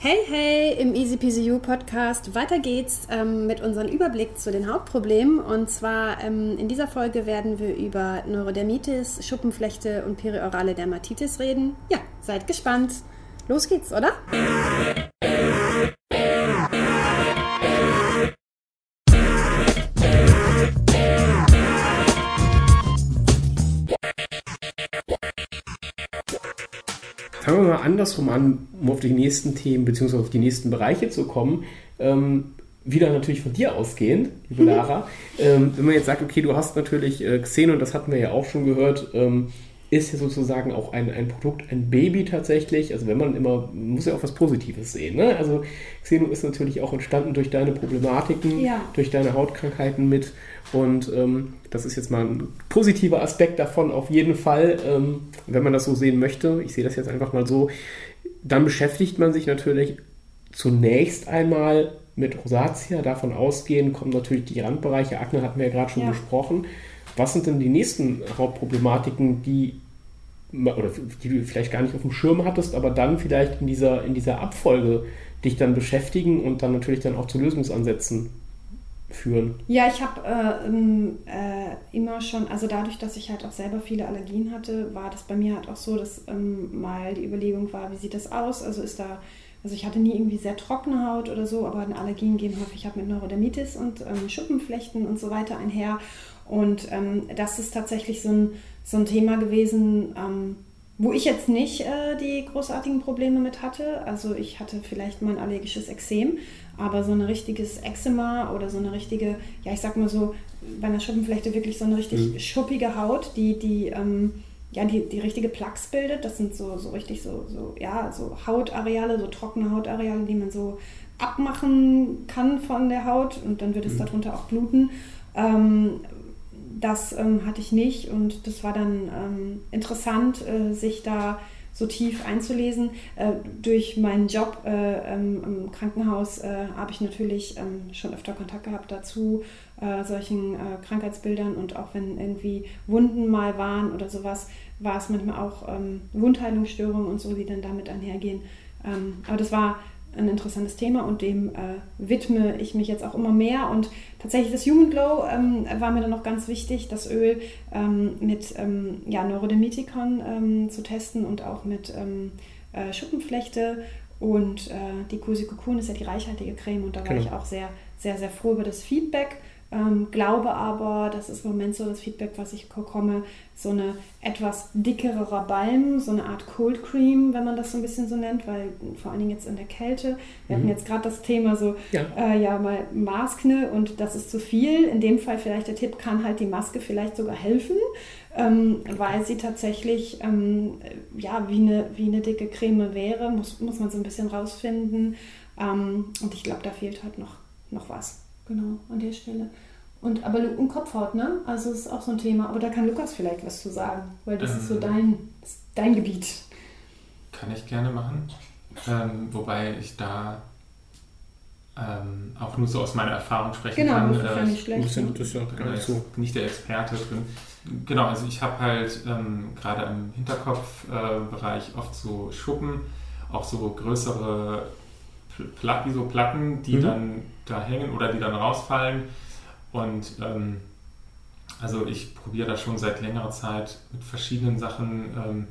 Hey, hey, im Easy PCU Podcast. Weiter geht's ähm, mit unserem Überblick zu den Hautproblemen. Und zwar ähm, in dieser Folge werden wir über Neurodermitis, Schuppenflechte und periorale Dermatitis reden. Ja, seid gespannt. Los geht's, oder? Fangen wir mal andersrum an, um auf die nächsten Themen bzw. auf die nächsten Bereiche zu kommen. Ähm, wieder natürlich von dir ausgehend, liebe mhm. Lara. Ähm, wenn man jetzt sagt, okay, du hast natürlich äh, Xeno, und das hatten wir ja auch schon gehört, ähm, ist ja sozusagen auch ein, ein Produkt, ein Baby tatsächlich. Also wenn man immer, man muss ja auch was Positives sehen. Ne? Also Xeno ist natürlich auch entstanden durch deine Problematiken, ja. durch deine Hautkrankheiten mit. Und ähm, das ist jetzt mal ein positiver Aspekt davon auf jeden Fall, ähm, wenn man das so sehen möchte. Ich sehe das jetzt einfach mal so. Dann beschäftigt man sich natürlich zunächst einmal mit Rosatia. Davon ausgehend kommen natürlich die Randbereiche. Akne hatten wir ja gerade schon ja. besprochen. Was sind denn die nächsten Hauptproblematiken, die oder die du vielleicht gar nicht auf dem Schirm hattest, aber dann vielleicht in dieser, in dieser Abfolge dich dann beschäftigen und dann natürlich dann auch zu Lösungsansätzen führen? Ja, ich habe äh, äh, immer schon, also dadurch, dass ich halt auch selber viele Allergien hatte, war das bei mir halt auch so, dass ähm, mal die Überlegung war, wie sieht das aus? Also ist da, also ich hatte nie irgendwie sehr trockene Haut oder so, aber Allergien gehen häufig habe mit Neurodermitis und ähm, Schuppenflechten und so weiter einher. Und ähm, das ist tatsächlich so ein, so ein Thema gewesen, ähm, wo ich jetzt nicht äh, die großartigen Probleme mit hatte. Also ich hatte vielleicht mal ein allergisches Exem, aber so ein richtiges Eczema oder so eine richtige, ja ich sag mal so, bei einer Schuppenflechte wirklich so eine richtig mhm. schuppige Haut, die, die, ähm, ja, die, die richtige Plaques bildet. Das sind so, so richtig so, so, ja, so Hautareale, so trockene Hautareale, die man so abmachen kann von der Haut und dann wird es mhm. darunter auch bluten. Ähm, das ähm, hatte ich nicht und das war dann ähm, interessant, äh, sich da so tief einzulesen. Äh, durch meinen Job äh, ähm, im Krankenhaus äh, habe ich natürlich ähm, schon öfter Kontakt gehabt dazu, äh, solchen äh, Krankheitsbildern und auch wenn irgendwie Wunden mal waren oder sowas, war es manchmal auch ähm, Wundheilungsstörungen und so, die dann damit einhergehen. Aber das war ein interessantes Thema und dem äh, widme ich mich jetzt auch immer mehr. Und tatsächlich das Human Glow ähm, war mir dann noch ganz wichtig, das Öl ähm, mit ähm, ja, Neurodermitikon ähm, zu testen und auch mit ähm, äh, Schuppenflechte. Und äh, die Cocoon ist ja die reichhaltige Creme und da war genau. ich auch sehr, sehr, sehr froh über das Feedback. Ähm, glaube aber, das ist im Moment so das Feedback, was ich bekomme, so eine etwas dickerer Balm, so eine Art Cold Cream, wenn man das so ein bisschen so nennt, weil vor allen Dingen jetzt in der Kälte, wir mhm. hatten jetzt gerade das Thema so, ja. Äh, ja, mal Maskne und das ist zu viel. In dem Fall vielleicht der Tipp, kann halt die Maske vielleicht sogar helfen, ähm, weil sie tatsächlich ähm, ja, wie eine, wie eine dicke Creme wäre, muss, muss man so ein bisschen rausfinden. Ähm, und ich glaube, da fehlt halt noch, noch was. Genau, an der Stelle. Und aber und Kopfhaut, ne? Also ist auch so ein Thema. Aber da kann Lukas vielleicht was zu sagen, weil das ähm, ist so ähm. dein, dein Gebiet. Kann ich gerne machen. Ähm, wobei ich da ähm, auch nur so aus meiner Erfahrung sprechen genau, kann. Genau, das ist ja nicht schlecht. Ne? das ist ja gar nicht so. Nicht der Experte drin. Genau, also ich habe halt ähm, gerade im Hinterkopfbereich äh, oft so Schuppen, auch so größere Pla wie so Platten, die mhm. dann da hängen oder die dann rausfallen. Und ähm, also ich probiere da schon seit längerer Zeit mit verschiedenen Sachen, ähm,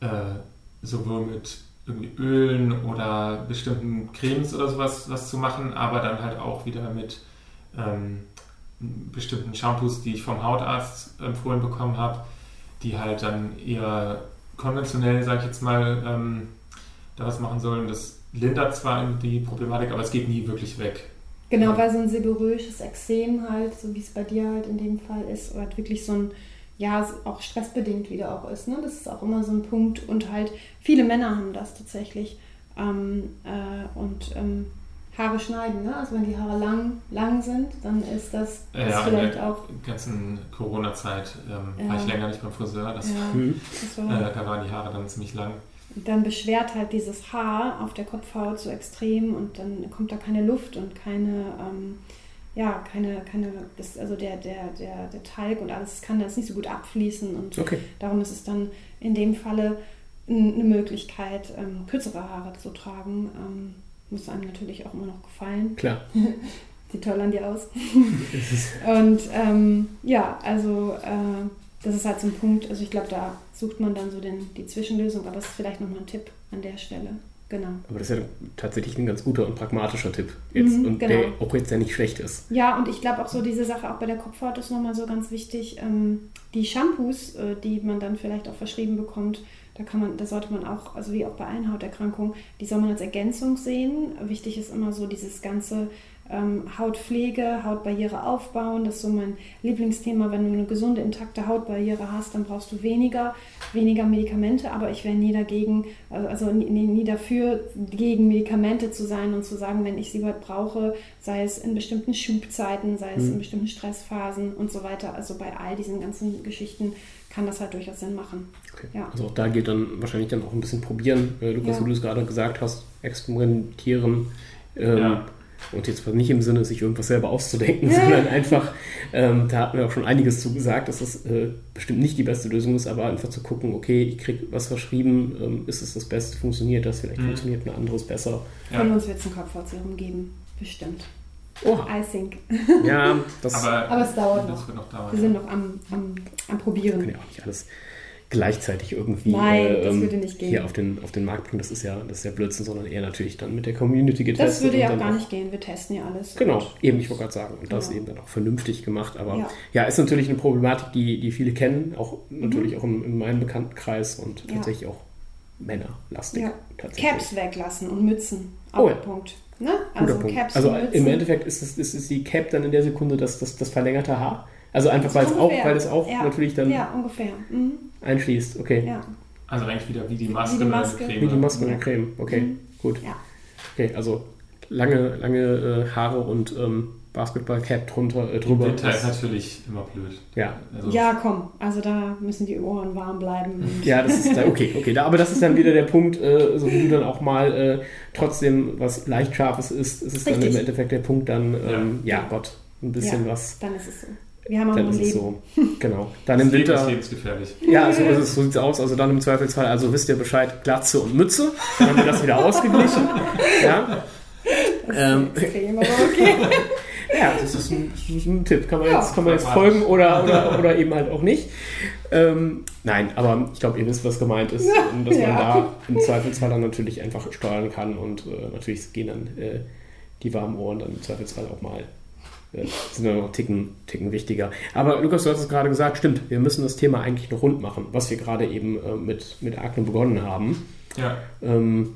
äh, sowohl mit irgendwie Ölen oder bestimmten Cremes oder sowas was zu machen, aber dann halt auch wieder mit ähm, bestimmten Shampoos, die ich vom Hautarzt empfohlen bekommen habe, die halt dann eher konventionell, sage ich jetzt mal, ähm, da was machen sollen. Das lindert zwar die Problematik, aber es geht nie wirklich weg. Genau, weil so ein seborrhoisches Exem halt, so wie es bei dir halt in dem Fall ist, oder halt wirklich so ein, ja, auch stressbedingt wieder auch ist. Ne? Das ist auch immer so ein Punkt. Und halt viele Männer haben das tatsächlich. Ähm, äh, und ähm, Haare schneiden, ne? Also wenn die Haare lang, lang sind, dann ist das, das ja, vielleicht in der auch. ganzen Corona-Zeit ähm, ja. war ich länger nicht beim Friseur. Das, ja, das war, äh, da waren die Haare dann ziemlich lang dann beschwert halt dieses Haar auf der Kopfhaut so extrem und dann kommt da keine Luft und keine, ähm, ja, keine, keine, das, also der, der, der, der Talg und alles kann das nicht so gut abfließen und okay. darum ist es dann in dem Falle eine Möglichkeit, ähm, kürzere Haare zu tragen. Ähm, muss einem natürlich auch immer noch gefallen. Klar. Sieht toll an dir aus. und ähm, ja, also äh, das ist halt so ein Punkt, also ich glaube, da sucht man dann so den, die Zwischenlösung, aber es ist vielleicht nochmal ein Tipp an der Stelle. Genau. Aber das ist ja tatsächlich ein ganz guter und pragmatischer Tipp jetzt mhm, und genau. der auch jetzt ja nicht schlecht ist. Ja, und ich glaube auch so diese Sache auch bei der Kopfhaut ist nochmal so ganz wichtig. Ähm, die Shampoos, äh, die man dann vielleicht auch verschrieben bekommt, da kann man, da sollte man auch, also wie auch bei allen Hauterkrankungen, die soll man als Ergänzung sehen. Wichtig ist immer so dieses ganze ähm, Hautpflege, Hautbarriere aufbauen. Das ist so mein Lieblingsthema. Wenn du eine gesunde, intakte Hautbarriere hast, dann brauchst du weniger, weniger Medikamente. Aber ich wäre nie dagegen, also nie, nie dafür, gegen Medikamente zu sein und zu sagen, wenn ich sie brauche, sei es in bestimmten Schubzeiten, sei es mhm. in bestimmten Stressphasen und so weiter. Also bei all diesen ganzen Geschichten kann das halt durchaus Sinn machen. Okay. Ja. Also auch da geht dann wahrscheinlich dann auch ein bisschen probieren, äh, Lukas, ja. wie du es gerade gesagt hast, experimentieren. Ähm, ja. Und jetzt nicht im Sinne, sich irgendwas selber auszudenken, ja. sondern einfach, ähm, da hatten wir auch schon einiges zu gesagt, dass das äh, bestimmt nicht die beste Lösung ist, aber einfach zu gucken, okay, ich kriege was verschrieben, ähm, ist es das Beste, funktioniert das, vielleicht mhm. funktioniert ein anderes besser. Von uns wird es ein Kopfhautserum geben, bestimmt. Oha. I think. Ja, das, aber, aber es dauert noch. noch dauern, wir sind noch am, am, am Probieren. Wir können ja auch nicht alles gleichzeitig irgendwie Nein, äh, ähm, hier auf den, auf den Markt bringen. Das ist ja das ist ja Blödsinn, sondern eher natürlich dann mit der Community getestet. Das würde ja auch gar nicht gehen. Wir testen ja alles. Genau, eben, ich wollte gerade sagen. Und genau. das eben dann auch vernünftig gemacht. Aber ja. ja. ist natürlich eine Problematik, die, die viele kennen, auch natürlich mhm. auch in, in meinem Bekanntenkreis und ja. tatsächlich auch Männerlastig. Ja. Caps weglassen und Mützen. Auch oh, ja. Punkt. Ne? Also, Punkt. Caps also im Endeffekt ist, es, ist, ist die Cap dann in der Sekunde das, das, das verlängerte Haar. Also einfach, weil es, auch, weil es auch ja. natürlich dann ja, ungefähr. Mhm. einschließt. Okay. Ja. Also eigentlich wieder wie die Maske, wie die Maske. Creme. Wie die Maske ja. Creme. Okay, mhm. gut. Ja. Okay, also lange, lange äh, Haare und ähm, Basketball-Cap drunter, äh, drüber. Winter ist natürlich immer blöd. Ja. Also ja, komm, also da müssen die Ohren warm bleiben. ja, das ist da, okay, okay. Da, aber das ist dann wieder der Punkt, äh, so wie du dann auch mal äh, trotzdem was leicht Scharfes isst, ist es Richtig. dann im Endeffekt der Punkt dann, ähm, ja. ja. Gott, ein bisschen ja, was. Dann ist es so. Wir haben auch dann ein Leben. So. Genau. Dann im Winter. Ist lebensgefährlich. Ja, so, ist so sieht es aus. Also dann im Zweifelsfall, also wisst ihr Bescheid, Glatze und Mütze. Dann haben wir das wieder ausgeglichen. Ja. Das ähm, extrem, aber okay. ja, das ist ein, das ist ein, Tipp. Kann man, ja, jetzt, kann man jetzt folgen oder, oder, oder eben halt auch nicht. Ähm, nein, aber ich glaube, ihr wisst, was gemeint ist. Und dass ja. man da im Zweifelsfall dann natürlich einfach steuern kann und äh, natürlich gehen dann äh, die warmen Ohren dann im Zweifelsfall auch mal sind dann noch Ticken, Ticken wichtiger. Aber Lukas, du hast es gerade gesagt, stimmt, wir müssen das Thema eigentlich noch rund machen, was wir gerade eben äh, mit, mit Akne begonnen haben. Ja. Ähm,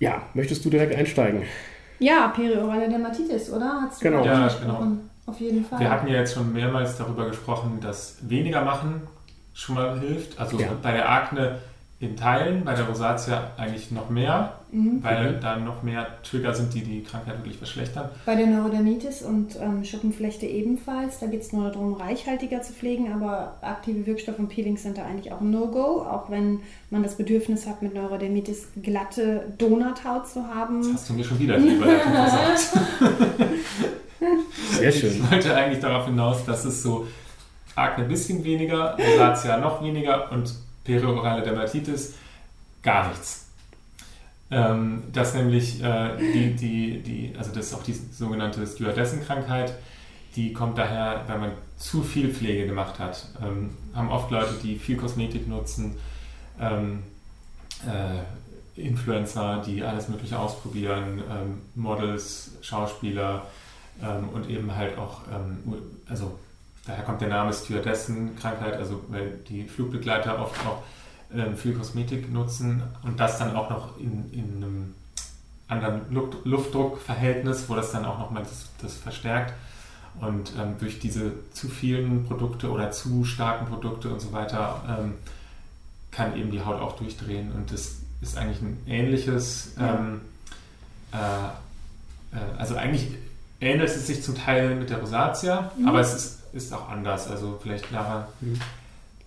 ja, möchtest du direkt einsteigen? Ja, periorale Dermatitis, oder? Hat's genau. Ja, genau. Auf jeden Fall. Wir hatten ja jetzt schon mehrmals darüber gesprochen, dass weniger machen schon mal hilft. Also ja. bei der Akne in Teilen, bei der Rosatia eigentlich noch mehr, mhm. weil mhm. da noch mehr Trigger sind, die die Krankheit wirklich verschlechtern. Bei der Neurodermitis und ähm, Schuppenflechte ebenfalls. Da geht es nur darum, reichhaltiger zu pflegen, aber aktive Wirkstoffe und Peelings sind da eigentlich auch ein No-Go, auch wenn man das Bedürfnis hat, mit Neurodermitis glatte Donuthaut zu haben. Das hast du mir schon wieder die Überleitung gesagt. Sehr schön. Ich wollte eigentlich darauf hinaus, dass es so Akne ein bisschen weniger, Rosatia noch weniger und periorale Dermatitis gar nichts. Ähm, das nämlich äh, die, die, die, also das ist auch die sogenannte Stewardessen-Krankheit, die kommt daher, wenn man zu viel Pflege gemacht hat. Ähm, haben oft Leute, die viel Kosmetik nutzen, ähm, äh, Influencer, die alles Mögliche ausprobieren, ähm, Models, Schauspieler ähm, und eben halt auch, ähm, also daher kommt der Name Stewardessen-Krankheit, also weil die Flugbegleiter oft auch äh, viel Kosmetik nutzen und das dann auch noch in, in einem anderen Luftdruckverhältnis, wo das dann auch nochmal das, das verstärkt. Und ähm, durch diese zu vielen Produkte oder zu starken Produkte und so weiter ähm, kann eben die Haut auch durchdrehen. Und das ist eigentlich ein ähnliches, ähm, äh, äh, also eigentlich ähnelt es sich zum Teil mit der Rosatia, mhm. aber es ist ist auch anders. Also vielleicht klarer. Mhm.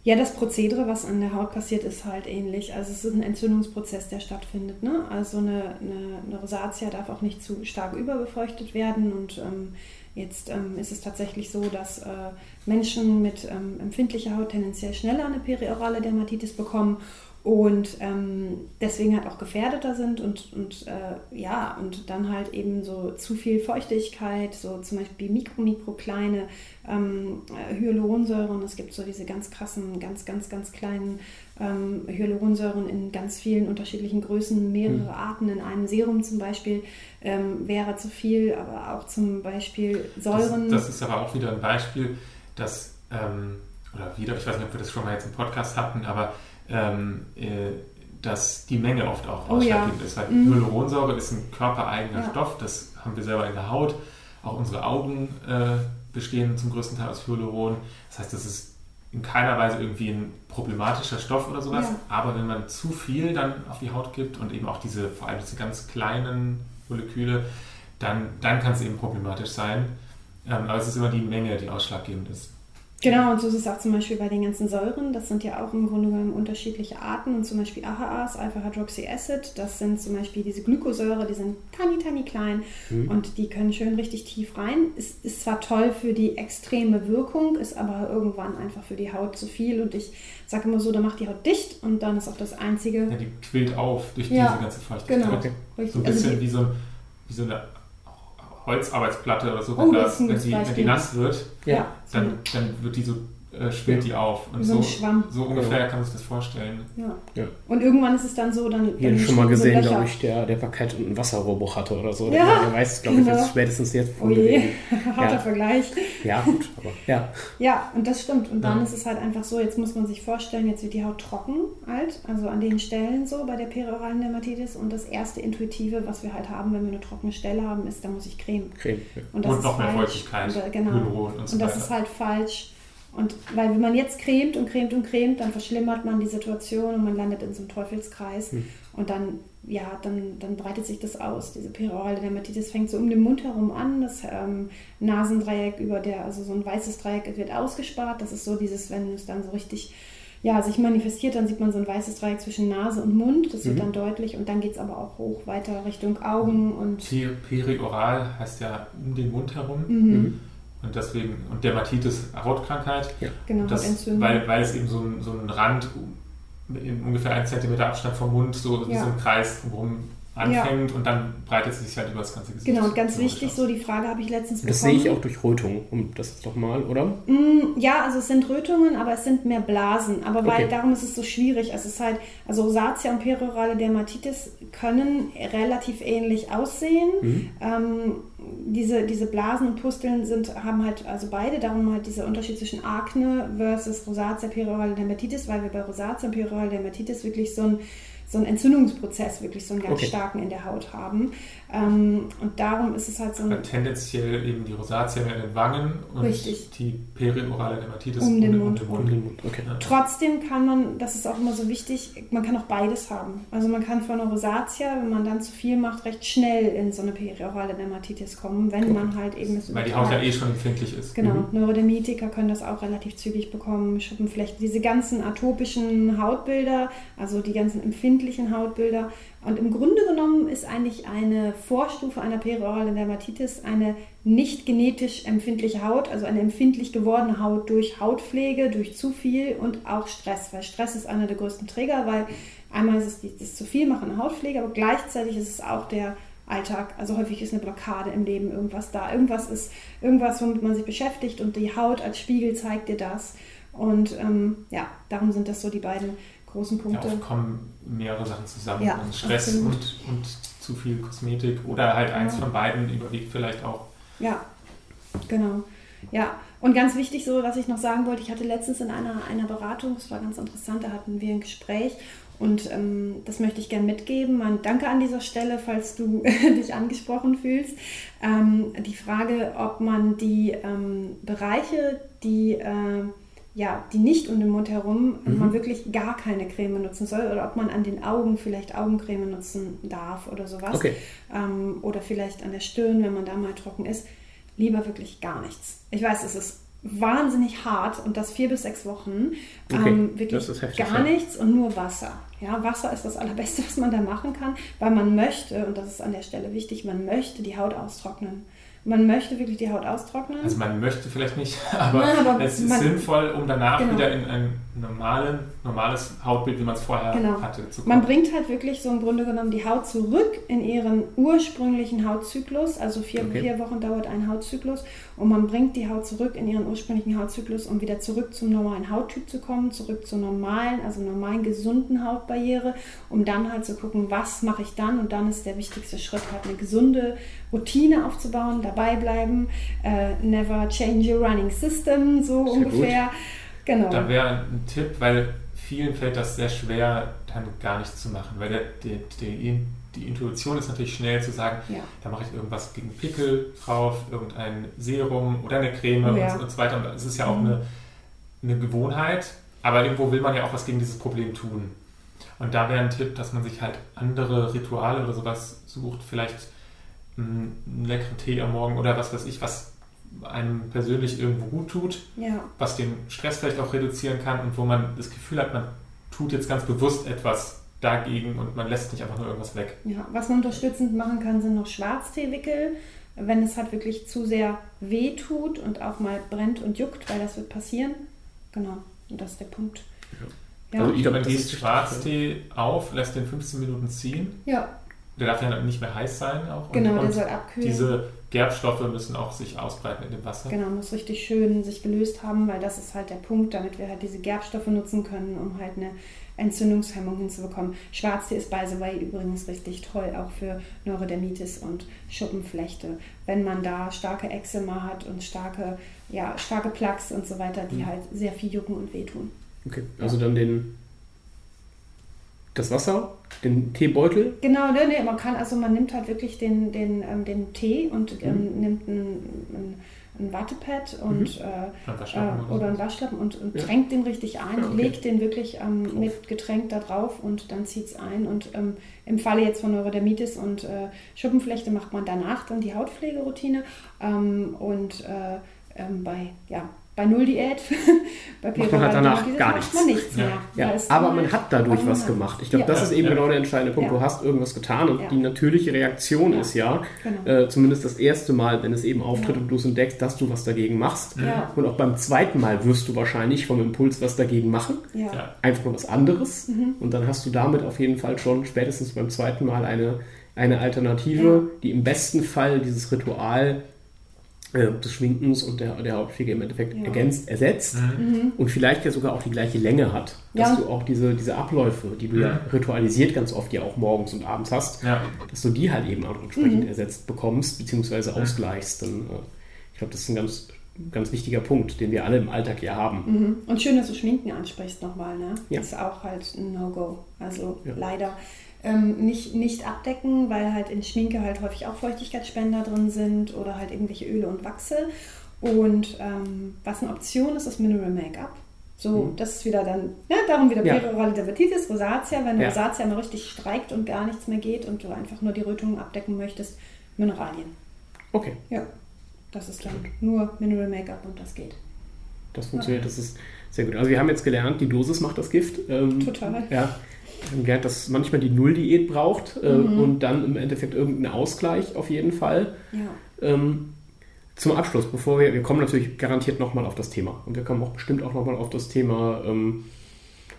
Ja, das Prozedere, was an der Haut passiert, ist halt ähnlich. Also es ist ein Entzündungsprozess, der stattfindet. Ne? Also eine, eine, eine Rosatia darf auch nicht zu stark überbefeuchtet werden. Und ähm, jetzt ähm, ist es tatsächlich so, dass äh, Menschen mit ähm, empfindlicher Haut tendenziell schneller eine periorale Dermatitis bekommen und ähm, deswegen halt auch gefährdeter sind und, und äh, ja, und dann halt eben so zu viel Feuchtigkeit, so zum Beispiel mikro, mikro kleine ähm, Hyaluronsäuren. Es gibt so diese ganz krassen, ganz, ganz, ganz kleinen ähm, Hyaluronsäuren in ganz vielen unterschiedlichen Größen, mehrere mhm. Arten in einem Serum zum Beispiel ähm, wäre zu viel, aber auch zum Beispiel Säuren. Das, das ist aber auch wieder ein Beispiel, dass, ähm, oder wieder, ich weiß nicht, ob wir das schon mal jetzt im Podcast hatten, aber ähm, äh, dass die Menge oft auch oh, ausschlaggebend ja. ist. Weil Mhm. Hyaluronsäure ist ein körpereigener Ja. Stoff, das haben wir selber in der Haut. Auch unsere Augen äh, bestehen zum größten Teil aus Hyaluron. Das heißt, das ist in keiner Weise irgendwie ein problematischer Stoff oder sowas. Ja. Aber wenn man zu viel dann auf die Haut gibt und eben auch diese, vor allem diese ganz kleinen Moleküle, dann, dann kann es eben problematisch sein. Ähm, aber es ist immer die Menge, die ausschlaggebend ist. Genau, und so ist es auch zum Beispiel bei den ganzen Säuren. Das sind ja auch im Grunde genommen unterschiedliche Arten. Und zum Beispiel AHAs, Alpha-Hydroxyacid, das sind zum Beispiel diese Glykosäure, die sind tiny, tiny klein Mhm. und die können schön richtig tief rein. Ist, ist zwar toll für die extreme Wirkung, ist aber irgendwann einfach für die Haut zu viel. Und ich sage immer so, da macht die Haut dicht und dann ist auch das Einzige. Ja, die quillt auf durch Ja, diese ganze Feuchtigkeit. genau. Okay. So ein also bisschen die- wie, so wie so eine Holzarbeitsplatte oder so. Oh, Wenn, das das, wenn, die, wenn die nass wird, ja, dann, dann wird die so, äh, schwillt die auf. Und So so, Schwamm. so ungefähr kann man sich das vorstellen. Ja. Ja. Und irgendwann ist es dann so, dann. Hier schon mal so gesehen, Löcher. glaube ich, der, der Parkett und einen Wasserrohrbruch hatte oder so. Ja, der, der weiß, glaube ich, genau. jetzt spätestens jetzt Oh von je, bewegen. harter Ja. Vergleich. Ja, gut, aber ja. Ja, und das stimmt. Und dann Ja. ist es halt einfach so, jetzt muss man sich vorstellen, jetzt wird die Haut trocken halt, also an den Stellen so bei der perioralen Dermatitis. Und das erste Intuitive, was wir halt haben, wenn wir eine trockene Stelle haben, ist, da muss ich Creme. Creme. Ja. Und, Und noch mehr Feuchtigkeit, Und, äh, genau. Und so Und das weiter. ist halt falsch. Und weil wenn man jetzt cremt und cremt und cremt, dann verschlimmert man die Situation und man landet in so einem Teufelskreis. Hm. Und dann, ja, dann, dann breitet sich das aus. Diese periorale Dermatitis fängt so um den Mund herum an. Das ähm, Nasendreieck über der, also so ein weißes Dreieck wird ausgespart. Das ist so dieses, wenn es dann so richtig ja, sich manifestiert, dann sieht man so ein weißes Dreieck zwischen Nase und Mund. Das wird Mhm. dann deutlich und dann geht es aber auch hoch weiter Richtung Augen und Pe- Perioral heißt ja um den Mund herum. mhm, Und deswegen, und Dermatitis, Hautkrankheit. genau, Das, Entzündung. weil, weil es eben so ein, so ein Rand in ungefähr einen Zentimeter Abstand vom Mund, so wie Ja. so ein Kreis drumherum anfängt und dann breitet es sich halt über das ganze Gesicht. Genau, und ganz so wichtig, aus. so die Frage habe ich letztens Das bekommen. sehe ich auch durch Rötung, um das ist doch mal, oder? Mm, Ja, also es sind Rötungen, aber es sind mehr Blasen. Aber weil Okay. darum ist es so schwierig. Es ist halt, also Rosatia und periorale Dermatitis können relativ ähnlich aussehen. Mhm. Ähm, diese, diese Blasen und Pusteln sind, haben halt, also beide, darum halt dieser Unterschied zwischen Akne versus Rosatia periorale Dermatitis, weil wir bei Rosatia und periorale Dermatitis wirklich so ein so einen Entzündungsprozess, wirklich so einen ganz Okay. starken in der Haut haben. Ähm, und darum ist es halt so ein Aber tendenziell eben die Rosatia mehr in den Wangen und Richtig. die periorale Dermatitis Um den Mund Um den Mund. Okay. Ja. Trotzdem kann man, das ist auch immer so wichtig, man kann auch beides haben. Also man kann von einer Rosatia, wenn man dann zu viel macht, recht schnell in so eine periorale Dermatitis kommen, wenn man halt eben es Weil die Haut ja eh schon empfindlich ist. Genau, Mhm. Neurodermitiker können das auch relativ zügig bekommen, Schuppenflechten, diese ganzen atopischen Hautbilder, also die ganzen empfindlichen Hautbilder. Und im Grunde genommen ist eigentlich eine Vorstufe einer perioralen Dermatitis eine nicht genetisch empfindliche Haut, also eine empfindlich gewordene Haut durch Hautpflege, durch zu viel und auch Stress, weil Stress ist einer der größten Trigger, weil einmal ist es das zu viel machen Hautpflege, aber gleichzeitig ist es auch der Alltag. Also häufig ist eine Blockade im Leben irgendwas da. Irgendwas ist irgendwas, womit man sich beschäftigt und die Haut als Spiegel zeigt dir das. Und ähm, ja, darum sind das so die beiden großen Punkte. oft kommen mehrere Sachen zusammen. Ja, und Stress absolut. und, und zu viel Kosmetik oder halt eins Ja. von beiden überwiegt vielleicht auch. Ja, genau. Ja, und ganz wichtig, so was ich noch sagen wollte, ich hatte letztens in einer, einer Beratung, das war ganz interessant, da hatten wir ein Gespräch und ähm, das möchte ich gern mitgeben. Man, danke an dieser Stelle, falls du dich angesprochen fühlst. Ähm, die Frage, ob man die ähm, Bereiche, die, äh, ja, die nicht um den Mund herum, Mhm. man wirklich gar keine Creme nutzen soll oder ob man an den Augen vielleicht Augencreme nutzen darf oder sowas Okay. ähm, oder vielleicht an der Stirn, wenn man da mal trocken ist, lieber wirklich gar nichts. Ich weiß, es ist wahnsinnig hart und das vier bis sechs Wochen. Okay, Ähm, wirklich das ist heftig, gar ja. nichts und nur Wasser. Ja, Wasser ist das Allerbeste, was man da machen kann, weil man möchte, und das ist an der Stelle wichtig, man möchte die Haut austrocknen. Man möchte wirklich die Haut austrocknen. Also man möchte vielleicht nicht, aber, Ja, aber es ist man- sinnvoll, um danach Genau. wieder in ein normalen, normales Hautbild, wie man es vorher Genau. hatte, zu Man kommen. bringt halt wirklich so im Grunde genommen die Haut zurück in ihren ursprünglichen Hautzyklus. Also vier, Okay. vier Wochen dauert ein Hautzyklus. Und man bringt die Haut zurück in ihren ursprünglichen Hautzyklus, um wieder zurück zum normalen Hauttyp zu kommen, zurück zur normalen, also normalen, gesunden Hautbarriere, um dann halt zu gucken, was mache ich dann. Und dann ist der wichtigste Schritt halt eine gesunde Routine aufzubauen, dabei bleiben, äh, never change your running system, so Sehr ungefähr. Genau. Da wäre ein Tipp, weil vielen fällt das sehr schwer, dann gar nichts zu machen, weil der, der, der, die Intuition ist natürlich schnell zu sagen, Ja. da mache ich irgendwas gegen Pickel drauf, irgendein Serum oder eine Creme ja. und, und so weiter. Und es ist ja auch Mhm. eine, eine Gewohnheit, aber irgendwo will man ja auch was gegen dieses Problem tun. Und da wäre ein Tipp, dass man sich halt andere Rituale oder sowas sucht, vielleicht einen leckeren Tee am Morgen oder was weiß ich, was einem persönlich irgendwo gut tut ja. was den Stress vielleicht auch reduzieren kann und wo man das Gefühl hat, man tut jetzt ganz bewusst etwas dagegen und man lässt nicht einfach nur irgendwas weg. Ja, was man unterstützend machen kann, sind noch Schwarzteewickel, wenn es halt wirklich zu sehr weh tut und auch mal brennt und juckt, weil das wird passieren. Genau, und das ist der Punkt. Ja, Also ich glaube, man gießt Schwarztee auf, lässt den 15 Minuten ziehen. ja Der darf ja nicht mehr heiß sein auch. genau, und, der und soll abkühlen. diese Gerbstoffe müssen auch sich ausbreiten in dem Wasser. Genau, muss richtig schön sich gelöst haben, weil das ist halt der Punkt, damit wir halt diese Gerbstoffe nutzen können, um halt eine Entzündungshemmung hinzubekommen. Schwarztee ist by the way übrigens richtig toll, auch für Neurodermitis und Schuppenflechte. Wenn man da starke Eczema hat und starke, ja, starke Plaques und so weiter, die Mhm. halt sehr viel jucken und wehtun. Okay, also dann den das Wasser, den Teebeutel. Genau, ne, ne, man kann, also man nimmt halt wirklich den, den, ähm, den Tee und ähm, nimmt ein, ein, ein Wattepad und äh, Beim Waschlappen äh, oder ein Waschlappen und, und Ja. tränkt den richtig ein, Ja, okay. legt den wirklich ähm, mit Getränk da drauf und dann zieht es ein. Und ähm, im Falle jetzt von Neurodermitis und äh, Schuppenflechte macht man danach dann die Hautpflegeroutine. Ähm, und äh, ähm, bei, ja, bei Null-Diät, bei Macht man halt danach Peroraldermitis gar macht nichts. man nichts Ja. mehr. Ja, ist aber man hat dadurch was gemacht. Ich glaube, Ja. das ist eben Ja. genau der entscheidende Punkt. Ja. Du hast irgendwas getan und Ja. die natürliche Reaktion Ja. ist ja, Genau. äh, zumindest das erste Mal, wenn es eben auftritt Ja. und du es entdeckst, dass du was dagegen machst. Ja. Und auch beim zweiten Mal wirst du wahrscheinlich vom Impuls was dagegen machen. Ja. Ja. Einfach nur was anderes. Mhm. Und dann hast du damit auf jeden Fall schon spätestens beim zweiten Mal eine, eine Alternative, die im besten Fall dieses Ritual äh, des Schminkens und der, der Hautpflege im Endeffekt Ja. ergänzt, ersetzt. Mhm. und vielleicht ja sogar auch die gleiche Länge hat. Ja. Dass du auch diese, diese Abläufe, die du ja Mhm. ritualisiert ganz oft ja auch morgens und abends hast, Ja. dass du die halt eben auch entsprechend Mhm. ersetzt bekommst, beziehungsweise Mhm. ausgleichst. Dann, äh, ich glaube, das ist ein ganz, ganz wichtiger Punkt, den wir alle im Alltag ja haben. Mhm. Und schön, dass du Schminken ansprichst nochmal, ne? Ja. Ist auch halt ein No-Go. Also Ja. leider ähm, nicht, nicht abdecken, weil halt in Schminke halt häufig auch Feuchtigkeitsspender drin sind oder halt irgendwelche Öle und Wachse. Und ähm, was eine Option ist, ist Mineral Make-up. So, Mhm. das ist wieder dann, ja, darum wieder Ja. Perorale Dermatitis, Rosatia, wenn Ja. Rosatia mal richtig streikt und gar nichts mehr geht und du einfach nur die Rötungen abdecken möchtest, Mineralien. Okay, Ja, das ist dann nur Mineral Make-up und das geht. das funktioniert, das ist sehr gut. Also wir haben jetzt gelernt, die Dosis macht das Gift. Ähm, Total. Ja, haben gelernt, dass manchmal die Null-Diät braucht äh, Mhm. und dann im Endeffekt irgendeinen Ausgleich auf jeden Fall. Ja. Ähm, zum Abschluss, bevor wir, wir kommen natürlich garantiert nochmal auf das Thema und wir kommen auch bestimmt auch nochmal auf das Thema ähm,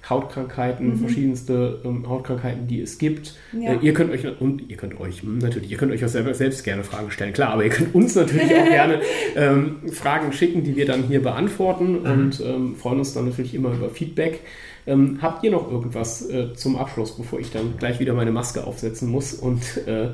Hautkrankheiten, Mhm. verschiedenste ähm, Hautkrankheiten, die es gibt. Ja. Äh, ihr könnt euch und ihr könnt euch hm, natürlich, ihr könnt euch auch selber, selbst gerne Fragen stellen, klar, aber ihr könnt uns natürlich auch gerne ähm, Fragen schicken, die wir dann hier beantworten und ähm, freuen uns dann natürlich immer über Feedback. Ähm, habt ihr noch irgendwas äh, zum Abschluss, bevor ich dann gleich wieder meine Maske aufsetzen muss und äh,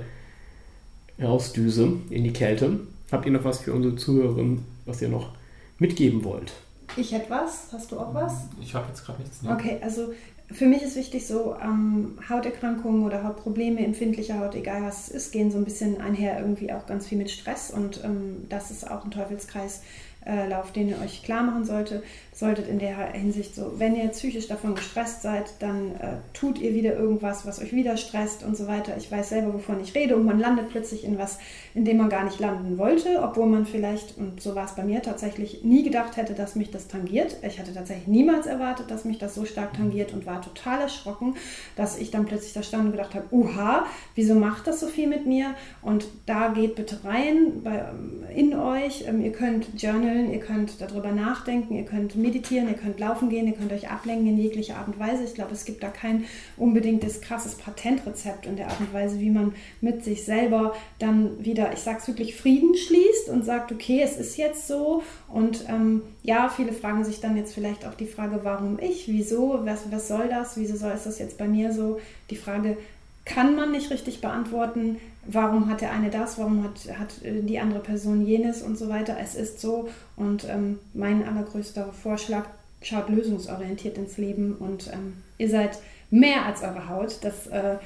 rausdüse in die Kälte? Habt ihr noch was für unsere Zuhörerinnen, was ihr noch mitgeben wollt? Ich hätte was. Hast du auch was? Ich habe jetzt gerade nichts. Ne? Okay, also für mich ist wichtig so, ähm, Hauterkrankungen oder Hautprobleme, empfindliche Haut, egal was es ist, gehen so ein bisschen einher irgendwie auch ganz viel mit Stress und ähm, das ist auch ein Teufelskreis, Lebenslauf, den ihr euch klar machen sollte, solltet in der Hinsicht so, wenn ihr psychisch davon gestresst seid, dann äh, tut ihr wieder irgendwas, was euch wieder stresst und so weiter. Ich weiß selber, wovon ich rede und man landet plötzlich in was, in dem man gar nicht landen wollte, obwohl man vielleicht, und so war es bei mir tatsächlich, nie gedacht hätte, dass mich das tangiert. Ich hatte tatsächlich niemals erwartet, dass mich das so stark tangiert und war total erschrocken, dass ich dann plötzlich da stand und gedacht habe, uha, wieso macht das so viel mit mir? Und da geht bitte rein bei, in euch. Ähm, ihr könnt journalen, ihr könnt darüber nachdenken, ihr könnt mit meditieren, ihr könnt laufen gehen, ihr könnt euch ablenken in jeglicher Art und Weise. Ich glaube, es gibt da kein unbedingtes krasses Patentrezept in der Art und Weise, wie man mit sich selber dann wieder, ich sage es wirklich, Frieden schließt und sagt, okay, es ist jetzt so. Und ähm, ja, viele fragen sich dann jetzt vielleicht auch die Frage, warum ich, wieso, was, was soll das, wieso soll ist das jetzt bei mir so? Die Frage, kann man nicht richtig beantworten, warum hat der eine das, warum hat, hat äh, die andere Person jenes und so weiter. Es ist so und ähm, mein allergrößter Vorschlag, schaut lösungsorientiert ins Leben und ähm, ihr seid mehr als eure Haut. Das äh,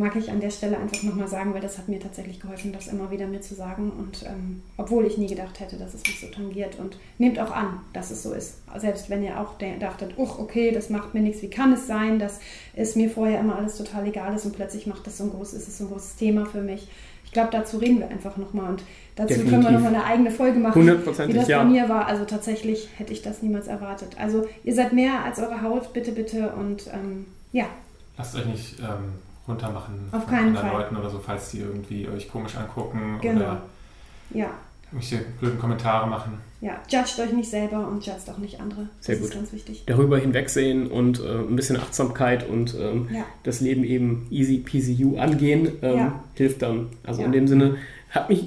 mag ich an der Stelle einfach nochmal sagen, weil das hat mir tatsächlich geholfen, das immer wieder mir zu sagen. Und ähm, obwohl ich nie gedacht hätte, dass es mich so tangiert. Und nehmt auch an, dass es so ist. Selbst wenn ihr auch dachtet, uch, okay, das macht mir nichts, wie kann es sein, dass es mir vorher immer alles total egal ist und plötzlich macht das so ein großes, ist es so ein großes Thema für mich. Ich glaube, dazu reden wir einfach nochmal und dazu Definitiv. können wir nochmal eine eigene Folge machen, wie das ja. bei mir war. Also tatsächlich hätte ich das niemals erwartet. Also ihr seid mehr als eure Haut, bitte, bitte und ähm, ja. Lasst euch nicht ähm, runter machen Auf von anderen Fall. Leuten oder so, falls die irgendwie euch komisch angucken genau. oder ja. irgendwelche blöden Kommentare machen. Ja, judgt euch nicht selber und judgt auch nicht andere. Sehr das gut. ist ganz wichtig. Darüber hinwegsehen und äh, ein bisschen Achtsamkeit und ähm, ja. das Leben eben easy peasy you angehen, ähm, ja. hilft dann. Also ja. in dem Sinne, hat mich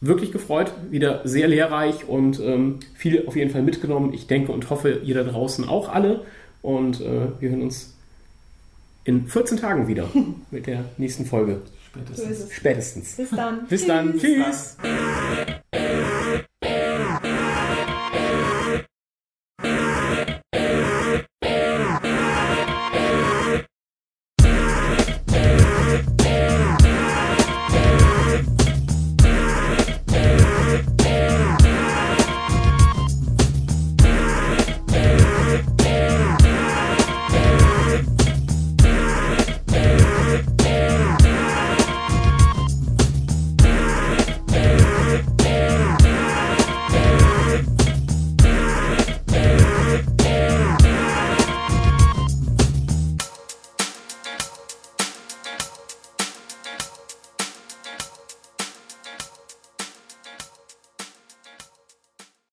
wirklich gefreut, wieder sehr lehrreich und ähm, viel auf jeden Fall mitgenommen. Ich denke und hoffe, ihr da draußen auch alle. Und äh, wir hören uns in 14 Tagen wieder mit der nächsten Folge. Spätestens. Spätestens. Bis dann. Bis dann. Tschüss. Tschüss.